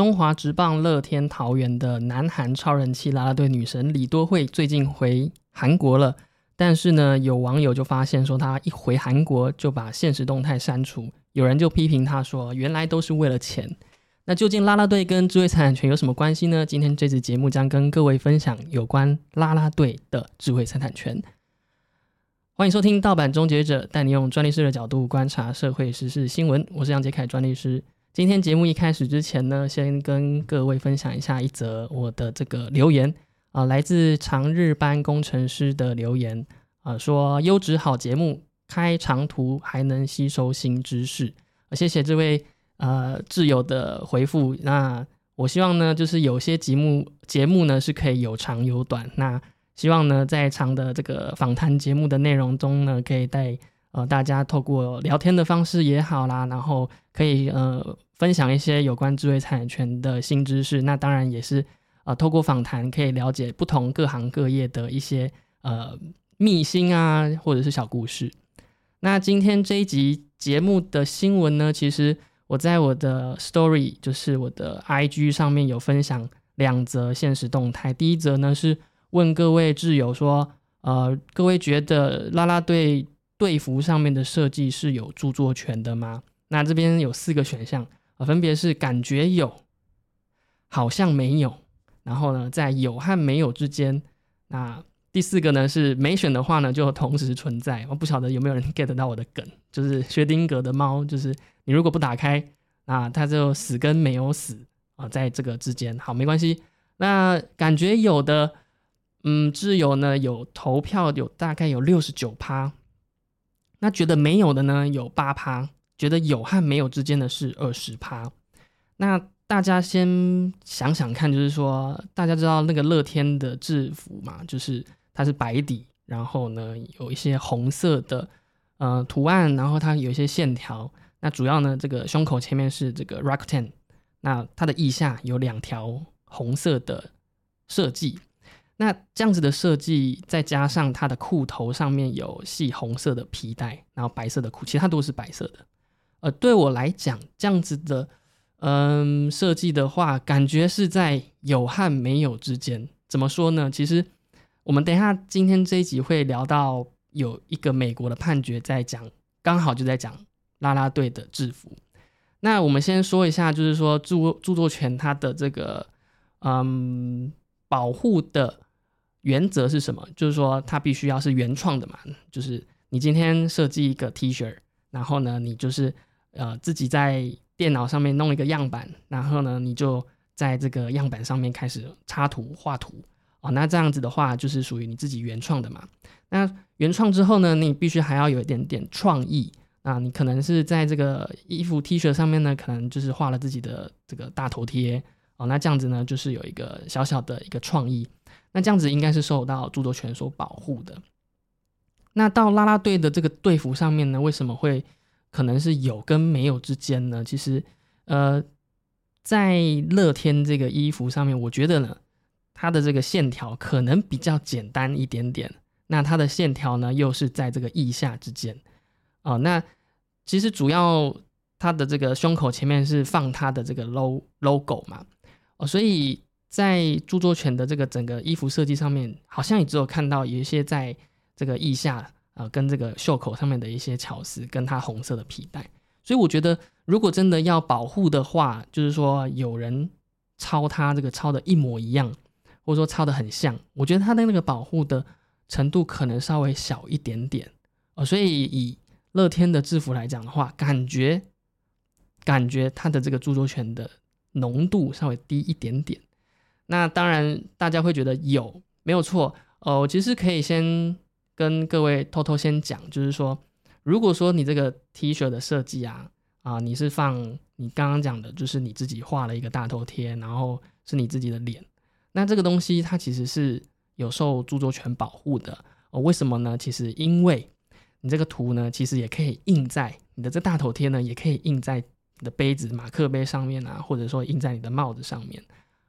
中华职棒乐天桃园的南韩超人气啦啦队女神李多惠最近回韩国了，但是呢，有网友就发现说她一回韩国就把现实动态删除，有人就批评她说原来都是为了钱。那究竟啦啦队跟智慧财产权有什么关系呢？今天这次节目将跟各位分享有关啦啦队的智慧财产权。欢迎收听盗版终结者，带你用专利师的角度观察社会时事新闻。我是杨杰凯专利师。今天节目一开始之前呢，先跟各位分享一下一则我的这个留言啊，来自长日班工程师的留言啊，说优质好节目，开长途还能吸收新知识。谢谢这位呃挚友的回复。那我希望呢，就是有些节目节目呢是可以有长有短。那希望呢，在长的这个访谈节目的内容中呢，可以带。呃，大家透过聊天的方式也好啦，然后可以呃分享一些有关智慧产权的新知识。那当然也是呃透过访谈可以了解不同各行各业的一些呃秘辛啊，或者是小故事。那今天这一集节目的新闻呢，其实我在我的 Story，就是我的 IG 上面有分享两则现实动态。第一则呢是问各位挚友说，呃，各位觉得啦啦队。队服上面的设计是有著作权的吗？那这边有四个选项分别是感觉有，好像没有，然后呢，在有和没有之间。那第四个呢是没选的话呢，就同时存在。我不晓得有没有人 get 到我的梗，就是薛丁格的猫，就是你如果不打开，啊，它就死跟没有死啊，在这个之间。好，没关系。那感觉有的，嗯，挚友呢有投票，有大概有六十九趴。那觉得没有的呢，有八趴；觉得有和没有之间的是二十趴。那大家先想想看，就是说，大家知道那个乐天的制服嘛，就是它是白底，然后呢有一些红色的呃图案，然后它有一些线条。那主要呢，这个胸口前面是这个 Rakuten，那它的腋下有两条红色的设计。那这样子的设计，再加上它的裤头上面有系红色的皮带，然后白色的裤，其他都是白色的。呃，对我来讲，这样子的嗯设计的话，感觉是在有和没有之间。怎么说呢？其实我们等一下今天这一集会聊到有一个美国的判决在讲，刚好就在讲啦啦队的制服。那我们先说一下，就是说著著作权它的这个嗯保护的。原则是什么？就是说，它必须要是原创的嘛。就是你今天设计一个 T 恤，然后呢，你就是呃自己在电脑上面弄一个样板，然后呢，你就在这个样板上面开始插图画图哦。那这样子的话，就是属于你自己原创的嘛。那原创之后呢，你必须还要有一点点创意啊。你可能是在这个衣服 T 恤上面呢，可能就是画了自己的这个大头贴哦。那这样子呢，就是有一个小小的一个创意。那这样子应该是受到著作权所保护的。那到啦啦队的这个队服上面呢，为什么会可能是有跟没有之间呢？其实，呃，在乐天这个衣服上面，我觉得呢，它的这个线条可能比较简单一点点。那它的线条呢，又是在这个腋下之间。哦，那其实主要它的这个胸口前面是放它的这个 logo logo 嘛。哦，所以。在著作权的这个整个衣服设计上面，好像也只有看到有一些在这个腋下呃，跟这个袖口上面的一些巧思，跟它红色的皮带。所以我觉得，如果真的要保护的话，就是说有人抄它这个抄的一模一样，或者说抄的很像，我觉得它的那个保护的程度可能稍微小一点点哦。所以以乐天的制服来讲的话，感觉感觉它的这个著作权的浓度稍微低一点点。那当然，大家会觉得有没有错？呃，我其实可以先跟各位偷偷先讲，就是说，如果说你这个 T 恤的设计啊，啊，你是放你刚刚讲的，就是你自己画了一个大头贴，然后是你自己的脸，那这个东西它其实是有受著作权保护的。哦，为什么呢？其实因为你这个图呢，其实也可以印在你的这大头贴呢，也可以印在你的杯子、马克杯上面啊，或者说印在你的帽子上面。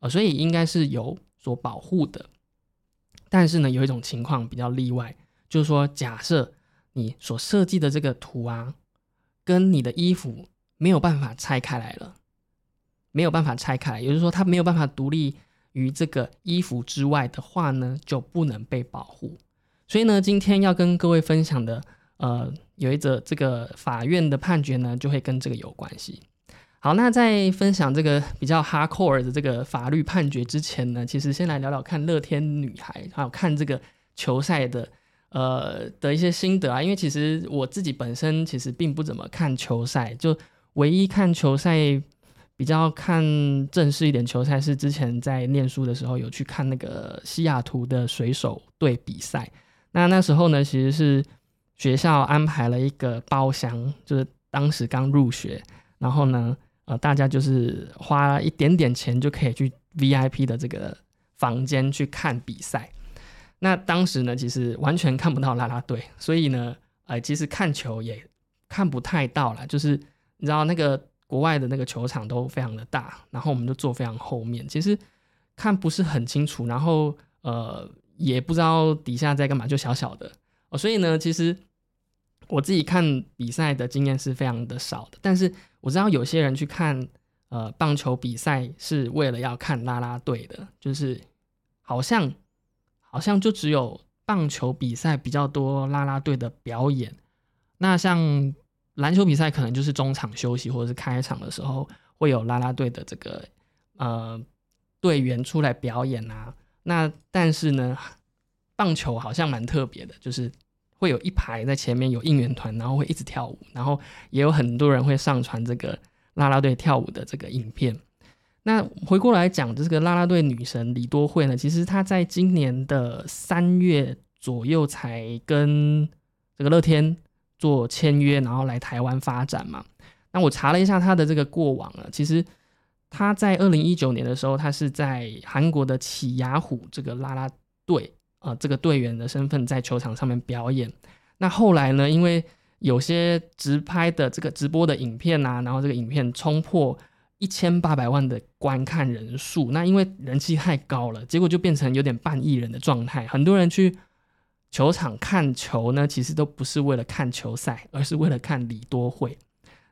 啊，所以应该是有所保护的，但是呢，有一种情况比较例外，就是说，假设你所设计的这个图啊，跟你的衣服没有办法拆开来了，没有办法拆开，也就是说它没有办法独立于这个衣服之外的话呢，就不能被保护。所以呢，今天要跟各位分享的，呃，有一则这个法院的判决呢，就会跟这个有关系。好，那在分享这个比较 hardcore 的这个法律判决之前呢，其实先来聊聊看乐天女孩，还有看这个球赛的，呃的一些心得啊。因为其实我自己本身其实并不怎么看球赛，就唯一看球赛比较看正式一点球赛，是之前在念书的时候有去看那个西雅图的水手队比赛。那那时候呢，其实是学校安排了一个包厢，就是当时刚入学，然后呢，呃，大家就是花一点点钱就可以去 VIP 的这个房间去看比赛。那当时呢，其实完全看不到啦啦队，所以呢，呃，其实看球也看不太到了。就是你知道那个国外的那个球场都非常的大，然后我们就坐非常后面，其实看不是很清楚。然后呃。也不知道底下在干嘛，就小小的哦，所以呢，其实我自己看比赛的经验是非常的少的。但是我知道有些人去看呃棒球比赛是为了要看啦啦队的，就是好像好像就只有棒球比赛比较多啦啦队的表演。那像篮球比赛可能就是中场休息或者是开场的时候会有啦啦队的这个呃队员出来表演啊。那但是呢，棒球好像蛮特别的，就是会有一排在前面有应援团，然后会一直跳舞，然后也有很多人会上传这个啦啦队跳舞的这个影片。那回过来讲，这个啦啦队女神李多惠呢，其实她在今年的三月左右才跟这个乐天做签约，然后来台湾发展嘛。那我查了一下她的这个过往啊，其实。她在二零一九年的时候，她是在韩国的起亚虎这个啦啦队啊，这个队员的身份在球场上面表演。那后来呢，因为有些直拍的这个直播的影片啊，然后这个影片冲破一千八百万的观看人数，那因为人气太高了，结果就变成有点半艺人的状态。很多人去球场看球呢，其实都不是为了看球赛，而是为了看李多惠。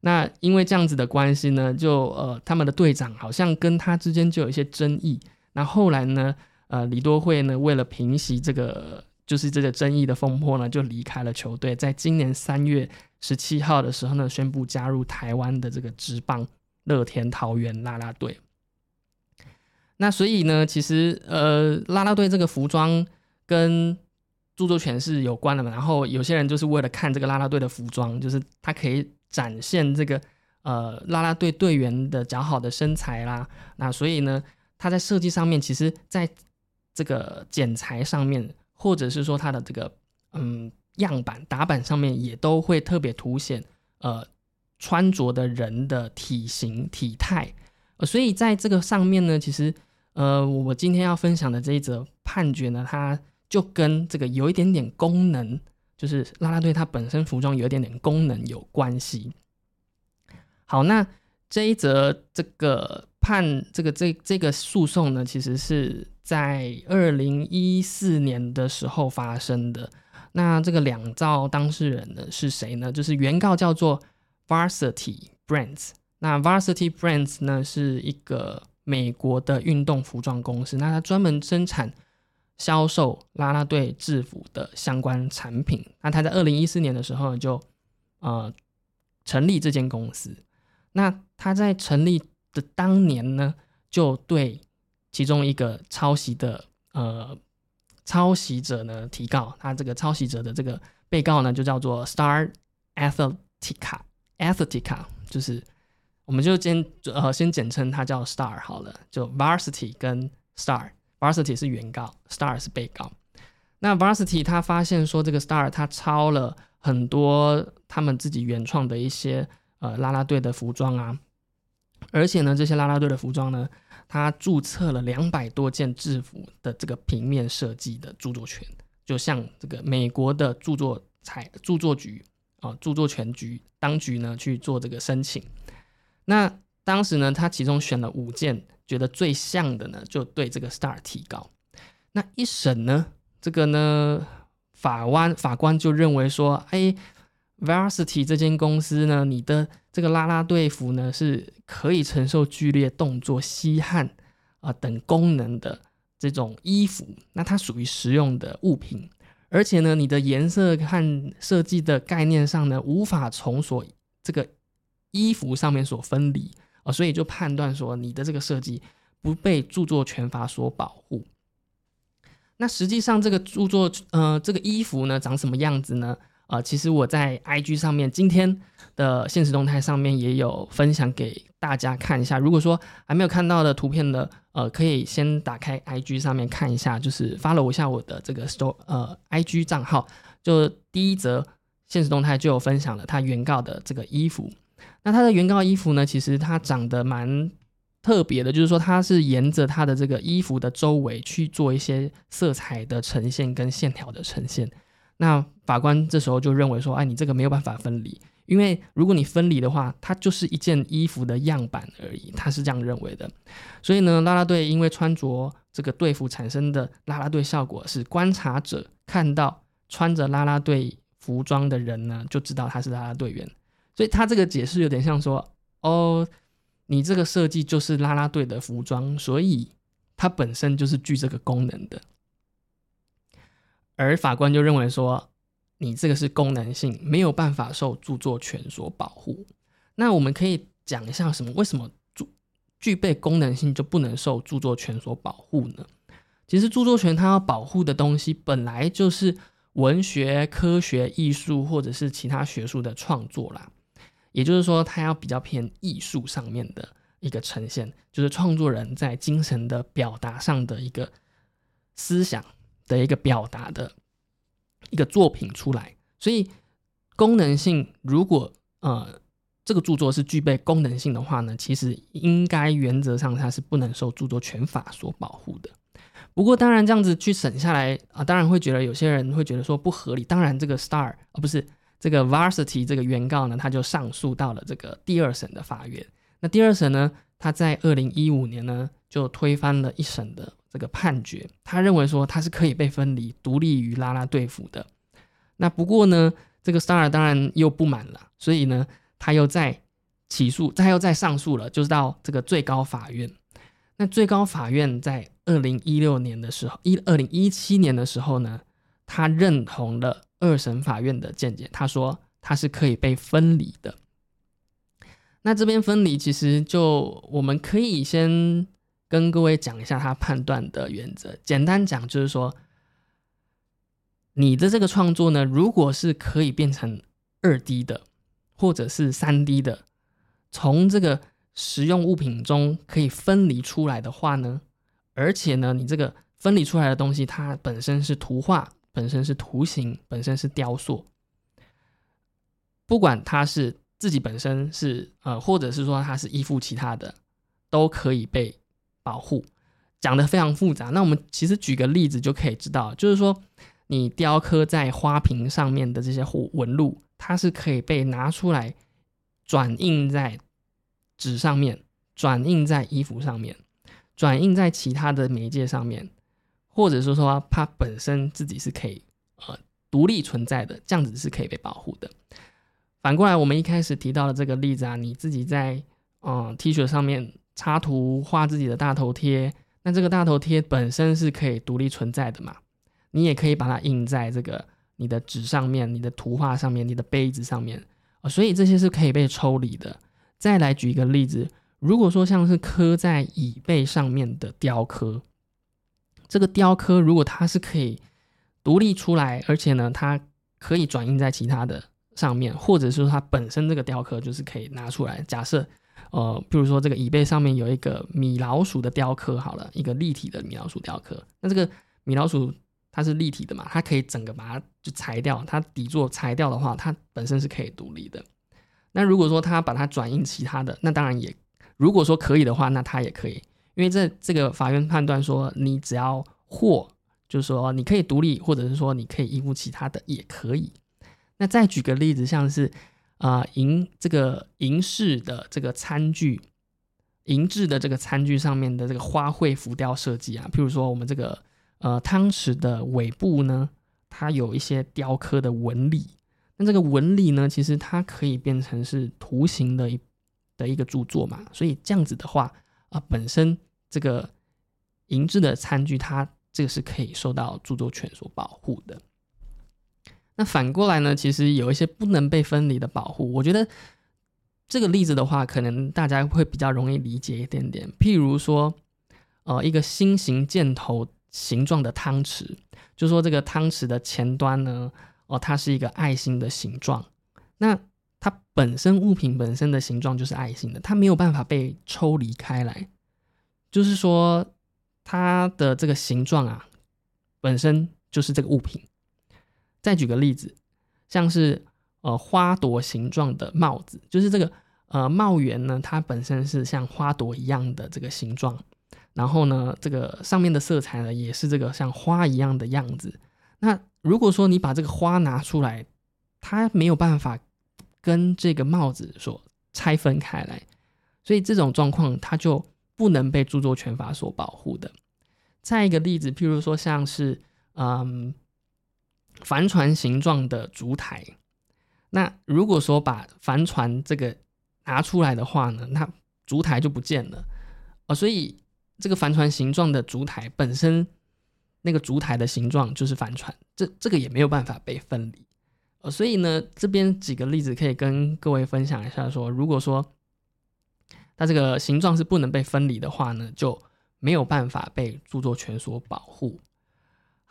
那因为这样子的关系呢，就呃，他们的队长好像跟他之间就有一些争议。那后来呢，呃，李多惠呢，为了平息这个就是这个争议的风波呢，就离开了球队。在今年三月十七号的时候呢，宣布加入台湾的这个职棒乐天桃园啦啦队。那所以呢，其实呃，啦啦队这个服装跟著作权是有关的嘛。然后有些人就是为了看这个啦啦队的服装，就是他可以。展现这个呃啦啦队队员的较好的身材啦，那所以呢，它在设计上面，其实在这个剪裁上面，或者是说它的这个嗯样板打板上面，也都会特别凸显呃穿着的人的体型体态。所以在这个上面呢，其实呃我今天要分享的这一则判决呢，它就跟这个有一点点功能。就是啦啦队它本身服装有一点点功能有关系。好，那这一则这个判这个这这个诉讼呢，其实是在二零一四年的时候发生的。那这个两造当事人呢是谁呢？就是原告叫做 Varsity Brands。那 Varsity Brands 呢是一个美国的运动服装公司，那它专门生产。销售啦啦队制服的相关产品，那他在二零一四年的时候就呃成立这间公司。那他在成立的当年呢，就对其中一个抄袭的呃抄袭者呢提告，他这个抄袭者的这个被告呢就叫做 Star Athletic Athletica，就是我们就先呃先简称它叫 Star 好了，就 Varsity 跟 Star。Varsity 是原告，Star 是被告。那 Varsity 他发现说，这个 Star 他抄了很多他们自己原创的一些呃啦啦队的服装啊，而且呢，这些啦啦队的服装呢，他注册了两百多件制服的这个平面设计的著作权，就像这个美国的著作财著作局啊，著作权局当局呢去做这个申请。那当时呢，他其中选了五件。觉得最像的呢，就对这个 Star 提高。那一审呢，这个呢，法官法官就认为说，哎 Varsity 这间公司呢，你的这个啦啦队服呢是可以承受剧烈动作、吸汗啊等功能的这种衣服，那它属于实用的物品，而且呢，你的颜色和设计的概念上呢，无法从所这个衣服上面所分离啊，所以就判断说你的这个设计不被著作权法所保护。那实际上这个著作呃这个衣服呢长什么样子呢？啊，其实我在 IG 上面今天的现实动态上面也有分享给大家看一下。如果说还没有看到的图片的，呃，可以先打开 IG 上面看一下，就是发了我一下我的这个 store 呃 IG 账号，就第一则现实动态就有分享了它原告的这个衣服。那它的原告衣服呢，其实它长得蛮特别的，就是说它是沿着它的这个衣服的周围去做一些色彩的呈现跟线条的呈现。那法官这时候就认为说，哎，你这个没有办法分离，因为如果你分离的话，它就是一件衣服的样板而已，他是这样认为的。所以呢，啦啦队因为穿着这个队服产生的啦啦队效果，是观察者看到穿着啦啦队服装的人呢，就知道他是拉拉队员。所以他这个解释有点像说，哦，你这个设计就是啦啦队的服装，所以它本身就是具这个功能的。而法官就认为说，你这个是功能性，没有办法受著作权所保护。那我们可以讲一下什么？为什么具具备功能性就不能受著作权所保护呢？其实著作权它要保护的东西本来就是文学、科学、艺术或者是其他学术的创作啦。也就是说，它要比较偏艺术上面的一个呈现，就是创作人在精神的表达上的一个思想。的一个表达的一个作品出来，所以功能性如果呃这个著作是具备功能性的话呢，其实应该原则上它是不能受著作权法所保护的。不过当然这样子去审下来啊，当然会觉得有些人会觉得说不合理。当然这个 Star 啊不是这个 Varsity 这个原告呢，他就上诉到了这个第二审的法院。那第二审呢，他在二零一五年呢就推翻了一审的。这个判决，他认为说他是可以被分离、独立于拉拉队服的。那不过呢，这个 Star 当然又不满了，所以呢，他又在起诉，他又在上诉了，就是到这个最高法院。那最高法院在二零一六年的时候，一二零一七年的时候呢，他认同了二审法院的见解，他说他是可以被分离的。那这边分离其实就我们可以先。跟各位讲一下他判断的原则。简单讲就是说，你的这个创作呢，如果是可以变成二 D 的，或者是三 D 的，从这个实用物品中可以分离出来的话呢，而且呢，你这个分离出来的东西，它本身是图画，本身是图形，本身是雕塑，不管它是自己本身是呃，或者是说它是依附其他的，都可以被。保护讲的非常复杂，那我们其实举个例子就可以知道，就是说你雕刻在花瓶上面的这些纹路，它是可以被拿出来转印在纸上面，转印在衣服上面，转印在其他的媒介上面，或者是说它本身自己是可以呃独立存在的，这样子是可以被保护的。反过来，我们一开始提到的这个例子啊，你自己在嗯 T 恤上面。插图画自己的大头贴，那这个大头贴本身是可以独立存在的嘛？你也可以把它印在这个你的纸上面、你的图画上面、你的杯子上面啊，所以这些是可以被抽离的。再来举一个例子，如果说像是刻在椅背上面的雕刻，这个雕刻如果它是可以独立出来，而且呢，它可以转印在其他的上面，或者说它本身这个雕刻就是可以拿出来，假设。呃，比如说这个椅背上面有一个米老鼠的雕刻，好了，一个立体的米老鼠雕刻。那这个米老鼠它是立体的嘛，它可以整个把它就裁掉，它底座裁掉的话，它本身是可以独立的。那如果说它把它转印其他的，那当然也，如果说可以的话，那它也可以，因为这这个法院判断说，你只要或就是说你可以独立，或者是说你可以依附其他的也可以。那再举个例子，像是。啊，银这个银饰的这个餐具，银质的这个餐具上面的这个花卉浮雕设计啊，譬如说我们这个呃汤匙的尾部呢，它有一些雕刻的纹理。那这个纹理呢，其实它可以变成是图形的一的一个著作嘛，所以这样子的话啊，本身这个银质的餐具，它这个是可以受到著作权所保护的。那反过来呢，其实有一些不能被分离的保护，我觉得这个例子的话，可能大家会比较容易理解一点点。譬如说，呃，一个心形箭头形状的汤匙，就说这个汤匙的前端呢。哦，它是一个爱心的形状，那它本身物品本身的形状就是爱心的，它没有办法被抽离开来，就是说它的这个形状啊，本身就是这个物品。再举个例子，像是呃花朵形状的帽子，就是这个呃帽檐呢，它本身是像花朵一样的这个形状，然后呢，这个上面的色彩呢，也是这个像花一样的样子，那。如果说你把这个花拿出来，它没有办法跟这个帽子所拆分开来，所以这种状况它就不能被著作权法所保护的。再一个例子，譬如说像是嗯帆船形状的烛台，那如果说把帆船这个拿出来的话呢，那烛台就不见了啊，所以这个帆船形状的烛台本身。那个烛台的形状就是帆船，这这个也没有办法被分离，呃，所以呢，这边几个例子可以跟各位分享一下，说如果说它这个形状是不能被分离的话呢，就没有办法被著作权所保护。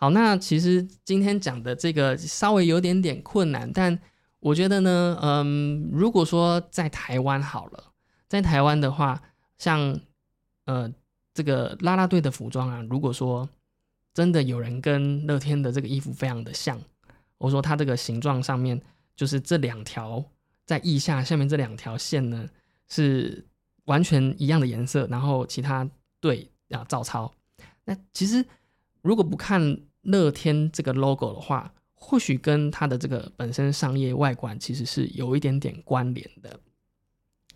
好，那其实今天讲的这个稍微有点点困难，但我觉得呢，嗯，如果说在台湾好了，在台湾的话，像呃这个啦啦队的服装啊，如果说真的有人跟乐天的这个衣服非常的像，我说它这个形状上面就是这两条在腋下下面这两条线呢是完全一样的颜色，然后其他对啊照抄。那其实如果不看乐天这个 logo 的话，或许跟它的这个本身商业外观其实是有一点点关联的。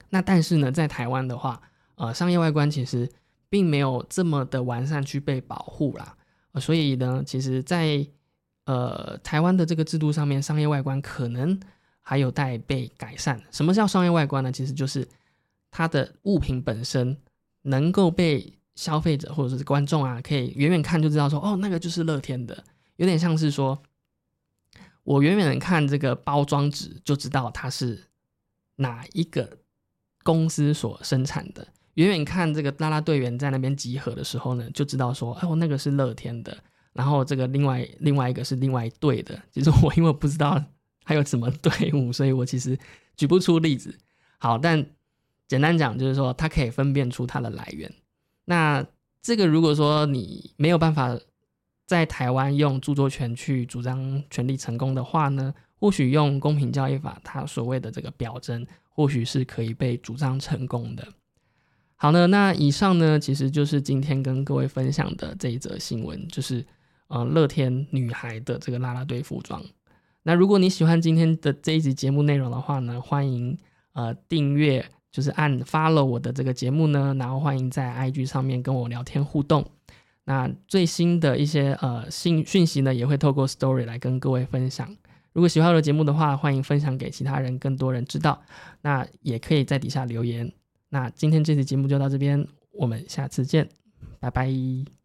那但是呢，在台湾的话，呃，商业外观其实并没有这么的完善去被保护啦。所以呢，其实，在呃台湾的这个制度上面，商业外观可能还有待被改善。什么叫商业外观呢？其实就是它的物品本身能够被消费者或者是观众啊，可以远远看就知道说，哦，那个就是乐天的。有点像是说，我远远的看这个包装纸就知道它是哪一个公司所生产的。远远看这个啦啦队员在那边集合的时候呢，就知道说，哦，那个是乐天的，然后这个另外另外一个是另外一队的。其实我因为不知道还有什么队伍，所以我其实举不出例子。好，但简单讲就是说，它可以分辨出它的来源。那这个如果说你没有办法在台湾用著作权去主张权利成功的话呢，或许用公平交易法，它所谓的这个表征，或许是可以被主张成功的。好呢，那以上呢，其实就是今天跟各位分享的这一则新闻，就是呃乐天女孩的这个啦啦队服装。那如果你喜欢今天的这一集节目内容的话呢，欢迎呃订阅，就是按 follow 我的这个节目呢，然后欢迎在 IG 上面跟我聊天互动。那最新的一些呃信讯息呢，也会透过 story 来跟各位分享。如果喜欢我的节目的话，欢迎分享给其他人，更多人知道。那也可以在底下留言。那今天这期节目就到这边，我们下次见，拜拜。